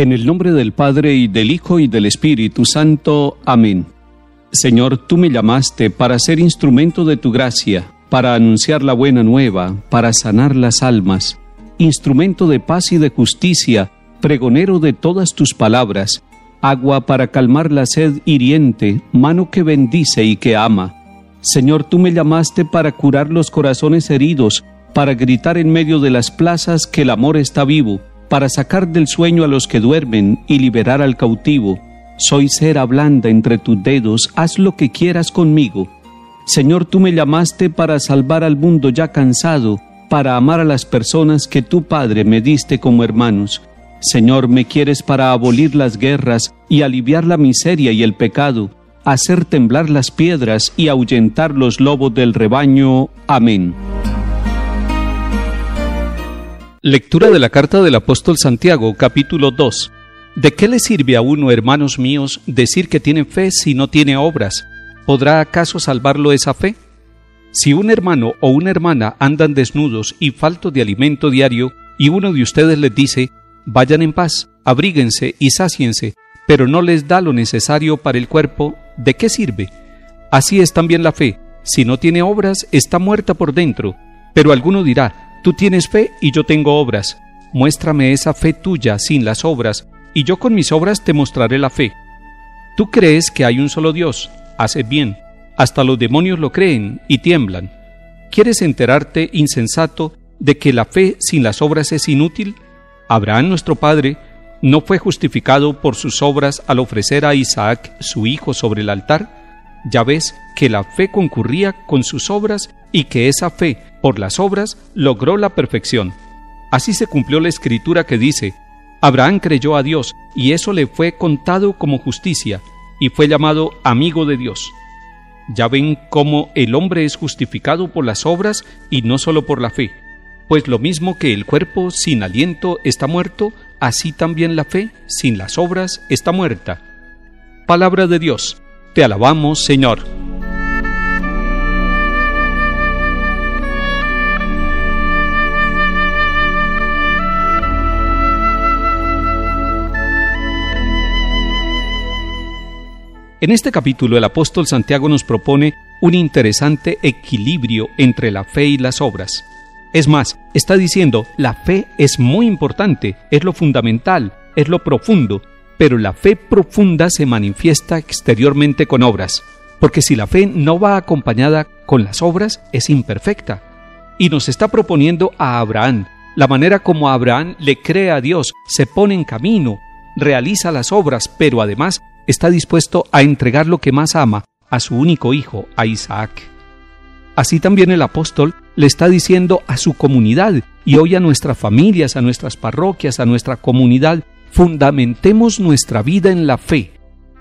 En el nombre del Padre y del Hijo y del Espíritu Santo. Amén. Señor, tú me llamaste para ser instrumento de tu gracia, para anunciar la buena nueva, para sanar las almas, instrumento de paz y de justicia, pregonero de todas tus palabras, agua para calmar la sed hiriente, mano que bendice y que ama. Señor, tú me llamaste para curar los corazones heridos, para gritar en medio de las plazas que el amor está vivo, para sacar del sueño a los que duermen y liberar al cautivo. Soy cera blanda entre tus dedos, haz lo que quieras conmigo. Señor, tú me llamaste para salvar al mundo ya cansado, para amar a las personas que tu Padre me diste como hermanos. Señor, me quieres para abolir las guerras y aliviar la miseria y el pecado, hacer temblar las piedras y ahuyentar los lobos del rebaño. Amén. Lectura de la carta del apóstol Santiago, capítulo 2. ¿De qué le sirve a uno, hermanos míos, decir que tiene fe si no tiene obras? ¿Podrá acaso salvarlo esa fe? Si un hermano o una hermana andan desnudos y faltos de alimento diario, y uno de ustedes les dice, vayan en paz, abríguense y sáciense, pero no les da lo necesario para el cuerpo, ¿de qué sirve? Así es también la fe, si no tiene obras, está muerta por dentro. Pero alguno dirá, Tú tienes fe y yo tengo obras. Muéstrame esa fe tuya sin las obras, y yo con mis obras te mostraré la fe. Tú crees que hay un solo Dios, haces bien. Hasta los demonios lo creen y tiemblan. ¿Quieres enterarte, insensato, de que la fe sin las obras es inútil? Abraham nuestro Padre no fue justificado por sus obras al ofrecer a Isaac su hijo sobre el altar. Ya ves que la fe concurría con sus obras y que esa fe, por las obras, logró la perfección. Así se cumplió la escritura que dice, Abraham creyó a Dios, y eso le fue contado como justicia, y fue llamado amigo de Dios. Ya ven cómo el hombre es justificado por las obras y no solo por la fe, pues lo mismo que el cuerpo sin aliento está muerto, así también la fe sin las obras está muerta. Palabra de Dios, te alabamos Señor. En este capítulo el apóstol Santiago nos propone un interesante equilibrio entre la fe y las obras. Es más, está diciendo, la fe es muy importante, es lo fundamental, es lo profundo, pero la fe profunda se manifiesta exteriormente con obras, porque si la fe no va acompañada con las obras, es imperfecta. Y nos está proponiendo a Abraham, la manera como Abraham le cree a Dios, se pone en camino, realiza las obras, pero además está dispuesto a entregar lo que más ama, a su único hijo, a Isaac. Así también el apóstol le está diciendo a su comunidad y hoy a nuestras familias, a nuestras parroquias, a nuestra comunidad, fundamentemos nuestra vida en la fe,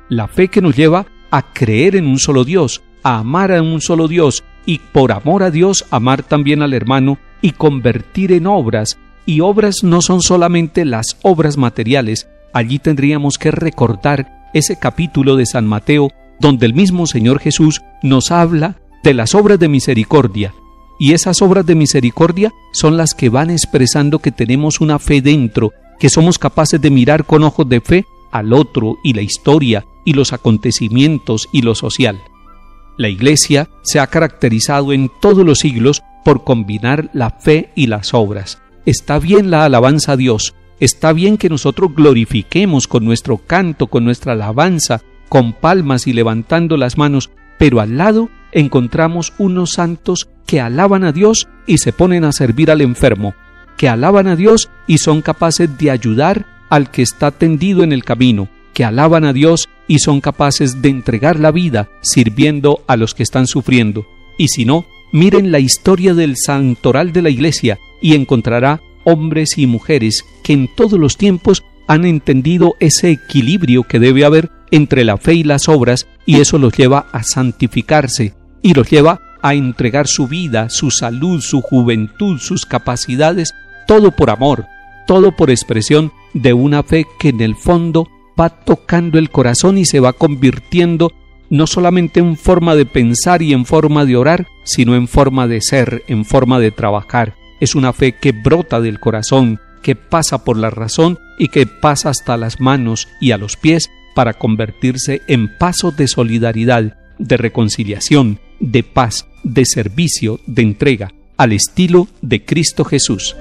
la fe que nos lleva a creer en un solo Dios, a amar a un solo Dios y por amor a Dios amar también al hermano y convertir en obras. Y obras no son solamente las obras materiales, allí tendríamos que recordar ese capítulo de San Mateo donde el mismo Señor Jesús nos habla de las obras de misericordia. Y esas obras de misericordia son las que van expresando que tenemos una fe dentro, que somos capaces de mirar con ojos de fe al otro y la historia y los acontecimientos y lo social. La Iglesia se ha caracterizado en todos los siglos por combinar la fe y las obras. Está bien la alabanza a Dios, Está bien que nosotros glorifiquemos con nuestro canto, con nuestra alabanza, con palmas y levantando las manos, pero al lado encontramos unos santos que alaban a Dios y se ponen a servir al enfermo, que alaban a Dios y son capaces de ayudar al que está tendido en el camino, que alaban a Dios y son capaces de entregar la vida sirviendo a los que están sufriendo. Y si no, miren la historia del santoral de la Iglesia y encontrará hombres y mujeres que en todos los tiempos han entendido ese equilibrio que debe haber entre la fe y las obras y eso los lleva a santificarse y los lleva a entregar su vida, su salud, su juventud, sus capacidades, todo por amor, todo por expresión de una fe que en el fondo va tocando el corazón y se va convirtiendo no solamente en forma de pensar y en forma de orar, sino en forma de ser, en forma de trabajar, es una fe que brota del corazón, que pasa por la razón y que pasa hasta las manos y a los pies para convertirse en paso de solidaridad, de reconciliación, de paz, de servicio, de entrega, al estilo de Cristo Jesús.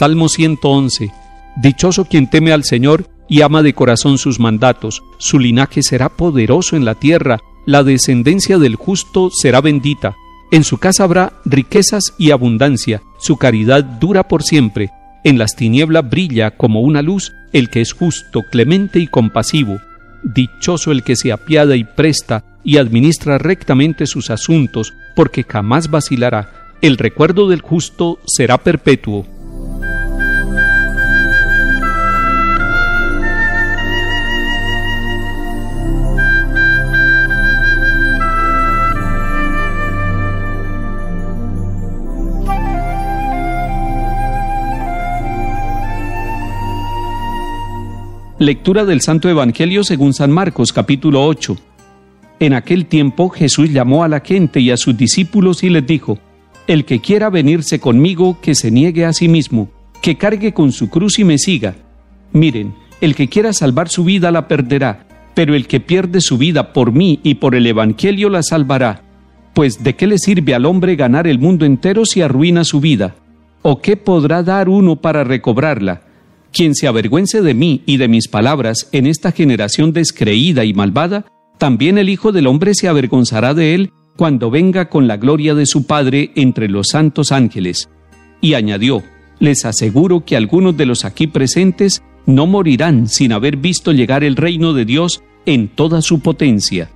Salmo 111 Dichoso quien teme al Señor y ama de corazón sus mandatos, su linaje será poderoso en la tierra, la descendencia del justo será bendita. En su casa habrá riquezas y abundancia, su caridad dura por siempre. En las tinieblas brilla como una luz el que es justo, clemente y compasivo. Dichoso el que se apiada y presta y administra rectamente sus asuntos, porque jamás vacilará. El recuerdo del justo será perpetuo. Lectura del Santo Evangelio según San Marcos capítulo 8. En aquel tiempo Jesús llamó a la gente y a sus discípulos y les dijo, El que quiera venirse conmigo, que se niegue a sí mismo, que cargue con su cruz y me siga. Miren, el que quiera salvar su vida la perderá, pero el que pierde su vida por mí y por el Evangelio la salvará. Pues ¿de qué le sirve al hombre ganar el mundo entero si arruina su vida? ¿O qué podrá dar uno para recobrarla? Quien se avergüence de mí y de mis palabras en esta generación descreída y malvada, también el Hijo del Hombre se avergonzará de él cuando venga con la gloria de su Padre entre los santos ángeles. Y añadió, les aseguro que algunos de los aquí presentes no morirán sin haber visto llegar el reino de Dios en toda su potencia.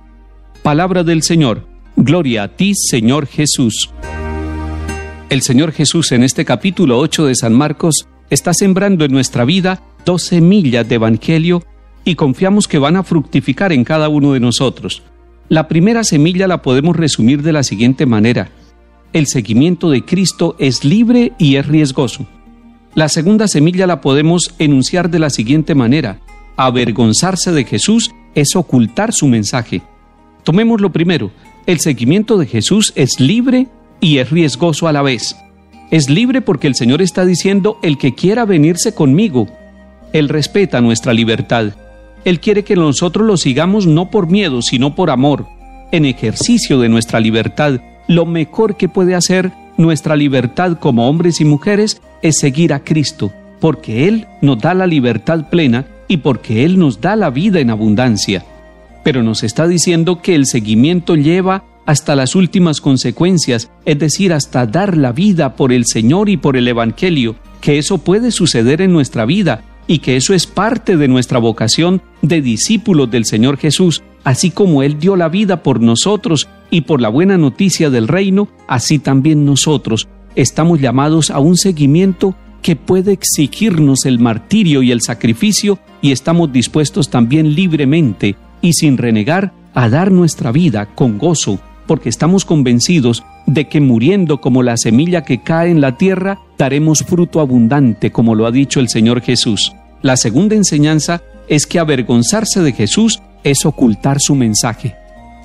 Palabra del Señor. Gloria a ti, Señor Jesús. El Señor Jesús en este capítulo 8 de San Marcos está sembrando en nuestra vida dos semillas de Evangelio y confiamos que van a fructificar en cada uno de nosotros. La primera semilla la podemos resumir de la siguiente manera. El seguimiento de Cristo es libre y es riesgoso. La segunda semilla la podemos enunciar de la siguiente manera. Avergonzarse de Jesús es ocultar su mensaje. Tomemos lo primero. El seguimiento de Jesús es libre y es riesgoso a la vez. Es libre porque el Señor está diciendo, el que quiera venirse conmigo. Él respeta nuestra libertad. Él quiere que nosotros lo sigamos no por miedo, sino por amor. En ejercicio de nuestra libertad, lo mejor que puede hacer nuestra libertad como hombres y mujeres es seguir a Cristo, porque Él nos da la libertad plena y porque Él nos da la vida en abundancia. Pero nos está diciendo que el seguimiento lleva hasta las últimas consecuencias, es decir, hasta dar la vida por el Señor y por el Evangelio, que eso puede suceder en nuestra vida y que eso es parte de nuestra vocación de discípulos del Señor Jesús, así como Él dio la vida por nosotros y por la buena noticia del reino, así también nosotros estamos llamados a un seguimiento que puede exigirnos el martirio y el sacrificio y estamos dispuestos también libremente y sin renegar a dar nuestra vida con gozo porque estamos convencidos de que muriendo como la semilla que cae en la tierra, daremos fruto abundante, como lo ha dicho el Señor Jesús. La segunda enseñanza es que avergonzarse de Jesús es ocultar su mensaje,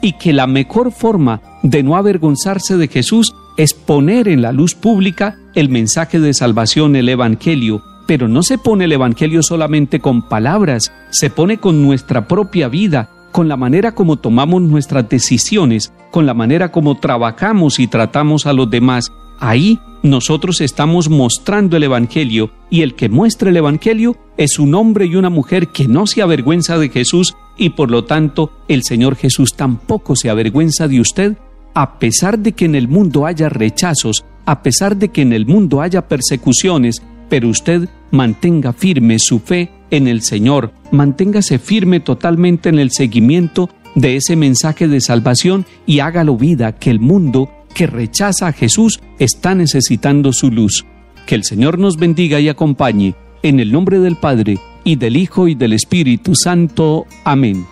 y que la mejor forma de no avergonzarse de Jesús es poner en la luz pública el mensaje de salvación, el Evangelio, pero no se pone el Evangelio solamente con palabras, se pone con nuestra propia vida, con la manera como tomamos nuestras decisiones, con la manera como trabajamos y tratamos a los demás. Ahí nosotros estamos mostrando el Evangelio y el que muestra el Evangelio es un hombre y una mujer que no se avergüenza de Jesús y por lo tanto el Señor Jesús tampoco se avergüenza de usted a pesar de que en el mundo haya rechazos, a pesar de que en el mundo haya persecuciones, pero usted mantenga firme su fe en el Señor, manténgase firme totalmente en el seguimiento de ese mensaje de salvación y hágalo vida que el mundo que rechaza a Jesús está necesitando su luz. Que el Señor nos bendiga y acompañe en el nombre del Padre y del Hijo y del Espíritu Santo. Amén.